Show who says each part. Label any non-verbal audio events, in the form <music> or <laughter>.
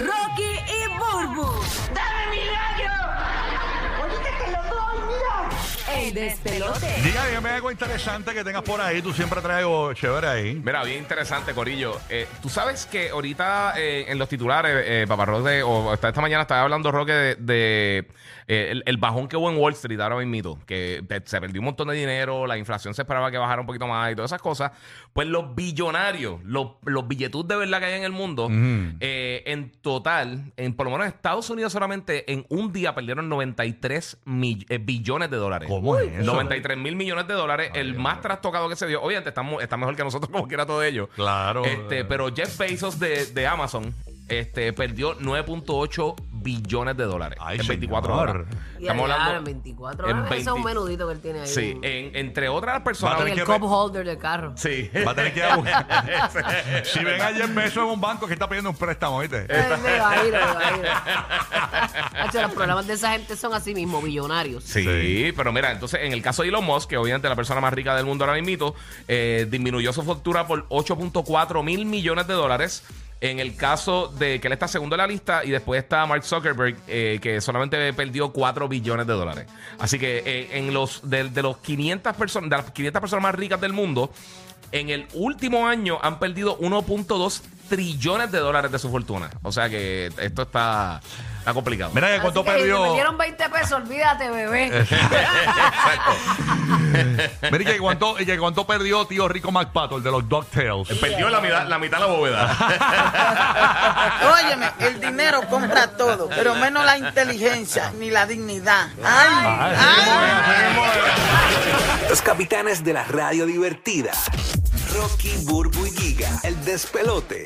Speaker 1: Rocky despelote.
Speaker 2: Diga, dígame algo interesante que tengas por ahí. Tú siempre traes algo chévere ahí.
Speaker 3: Mira, bien interesante, Corillo. Eh, Tú sabes que ahorita eh, en los titulares, eh, Paparroque, o hasta esta mañana estaba hablando Roque de, de, eh, el, el bajón que hubo en Wall Street ahora mismo, que se perdió un montón de dinero, la inflación se esperaba que bajara un poquito más y todas esas cosas. Pues los billonarios, los, los billetus de verdad que hay en el mundo, eh, en total, en por lo menos en Estados Unidos solamente en un día perdieron 93 mill- eh, billones de dólares.
Speaker 2: ¿Cómo es eso?
Speaker 3: 93 mil millones de dólares, el más trastocado que se dio. Obviamente está, está mejor que nosotros <laughs> como quiera todo ello.
Speaker 2: Claro.
Speaker 3: Este, pero Jeff Bezos de, de Amazon este, perdió 9.8 billones de dólares
Speaker 2: Ay,
Speaker 3: en 24
Speaker 2: señor.
Speaker 3: horas.
Speaker 1: Y
Speaker 3: Estamos
Speaker 1: allá,
Speaker 3: hablando
Speaker 1: en 24
Speaker 3: en
Speaker 1: horas. Ese es un
Speaker 3: 20
Speaker 1: menudito que él tiene ahí.
Speaker 3: Sí,
Speaker 1: en,
Speaker 3: en- entre otras personas.
Speaker 2: A
Speaker 1: en el
Speaker 2: que
Speaker 1: cup holder del carro.
Speaker 3: Sí.
Speaker 2: Va a tener que ir a buscar. si ven ayer Beso en un banco que está pidiendo un préstamo, ¿viste?
Speaker 1: Los programas de esa gente son así mismo, billonarios.
Speaker 3: Sí,
Speaker 2: Sí.
Speaker 3: pero mira, entonces en el caso de Elon Musk, que obviamente es la persona más rica del mundo ahora mismo, eh, disminuyó su fortuna por 8.4 mil millones de dólares. En el caso de que él está segundo en la lista y después está Mark Zuckerberg, eh, que solamente perdió 4 billones de dólares. Así que eh, en los de, los 500 personas, de las 500 personas más ricas del mundo, en el último año han perdido 1.2 trillones de dólares de su fortuna. O sea que esto está, está complicado.
Speaker 2: Mira que cuánto
Speaker 1: que si
Speaker 2: perdió.
Speaker 1: te metieron 20 pesos, olvídate, bebé. <laughs>
Speaker 2: Mira y que cuánto, y que cuánto perdió tío Rico McPato, el de los DuckTales.
Speaker 3: Perdió la mitad, la mitad de la bóveda. <laughs>
Speaker 4: Óyeme, el dinero compra todo, pero menos la inteligencia ni la dignidad. ¡Ay! ay.
Speaker 5: Los capitanes de la radio divertida. Rocky, Burbu y Giga, el despelote.